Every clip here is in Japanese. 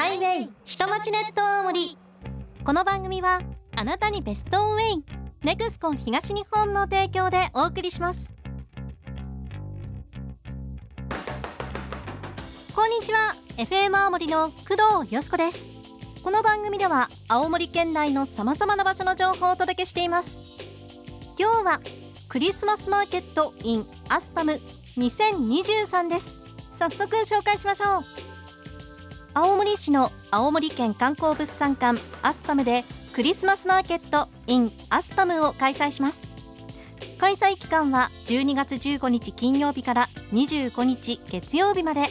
ハイウェイ下町ネット大森この番組はあなたにベストウェイネクスコン東日本の提供でお送りします。こんにちは FM 青森の工藤よしこです。この番組では青森県内のさまざまな場所の情報をお届けしています。今日はクリスマスマーケット in アスパム2023です。早速紹介しましょう。青森市の青森県観光物産館アスパムでクリスマスマーケット in アスパムを開催します。開催期間は12月15日金曜日から25日月曜日まで。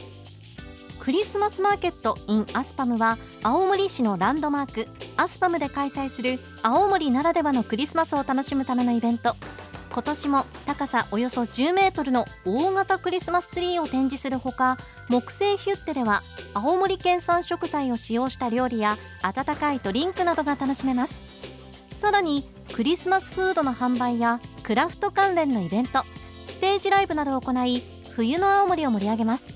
クリスマスマーケット in アスパムは青森市のランドマークアスパムで開催する青森ならではのクリスマスを楽しむためのイベント。今年も高さおよそ10メートルの大型クリスマスツリーを展示するほか木製ヒュッテでは青森県産食材を使用した料理や温かいドリンクなどが楽しめます。さらにクリスマスフードの販売やクラフト関連のイベントステージライブなどを行い冬の青森を盛り上げます。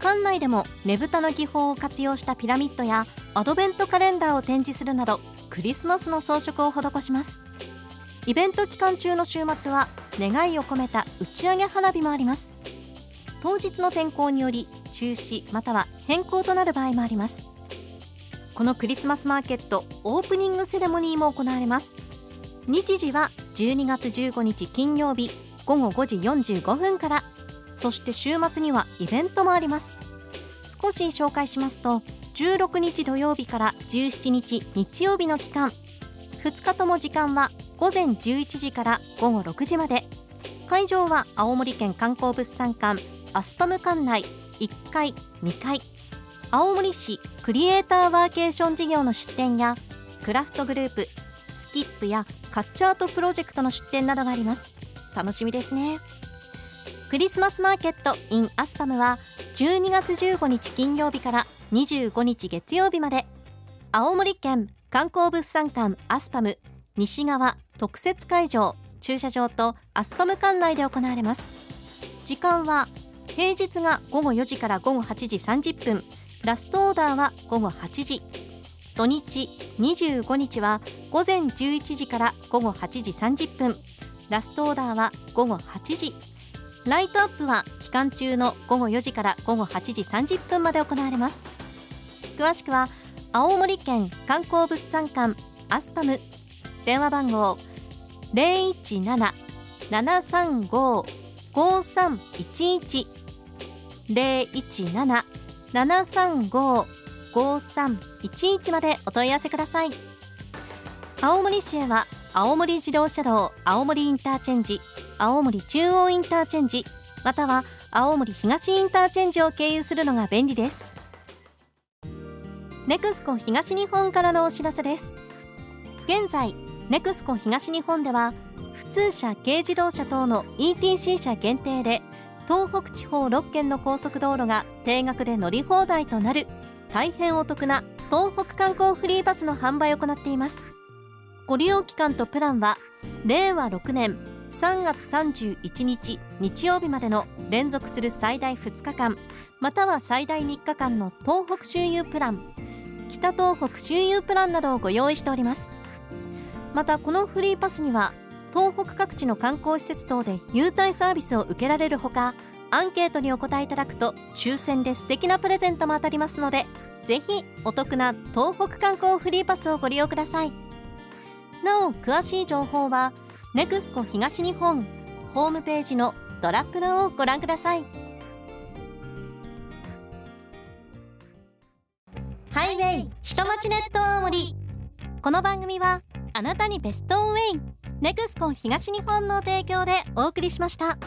館内でもねぶたの技法を活用したピラミッドやアドベントカレンダーを展示するなどクリスマスの装飾を施します。イベント期間中の週末は願いを込めた打ち上げ花火もあります。当日の天候により中止または変更となる場合もあります。このクリスマスマーケットオープニングセレモニーも行われます。日時は12月15日金曜日午後5時45分からそして週末にはイベントもあります。少し紹介しますと16日土曜日から17日日曜日の期間2日とも時間は午前11時から午後6時まで。会場は青森県観光物産館アスパム館内1階2階。青森市クリエイターワーケーション事業の出展やクラフトグループスキップやカッチャートプロジェクトの出展などがあります。楽しみですね。クリスマスマーケット in アスパムは12月15日金曜日から25日月曜日まで。青森県観光物産館アスパム西側特設会場駐車場とアスパム館内で行われます。時間は平日が午後4時から午後8時30分ラストオーダーは午後8時。土日25日は午前11時から午後8時30分ラストオーダーは午後8時。ライトアップは期間中の午後4時から午後8時30分まで行われます。詳しくは青森県観光物産館アスパム電話番号017-735-5311 017-735-5311までお問い合わせください。青森市へは青森自動車道青森インターチェンジ青森中央インターチェンジまたは青森東インターチェンジを経由するのが便利です。ネクスコ東日本からのお知らせです。現在ネクスコ東日本では普通車軽自動車等の ETC 車限定で東北地方6県の高速道路が定額で乗り放題となる大変お得な東北観光フリーバスの販売を行っています。ご利用期間とプランは令和6年3月31日日曜日までの連続する最大2日間または最大3日間の東北周遊プラン北東北周遊プランなどをご用意しております。またこのフリーパスには東北各地の観光施設等で優待サービスを受けられるほかアンケートにお答えいただくと抽選で素敵なプレゼントも当たりますのでぜひお得な東北観光フリーパスをご利用ください。なお詳しい情報はネクスコ東日本ホームページのドラップロをご覧ください。ハイウェイ下町ネット大森この番組はあなたにベストオンウェイネクスコン東日本の提供でお送りしました。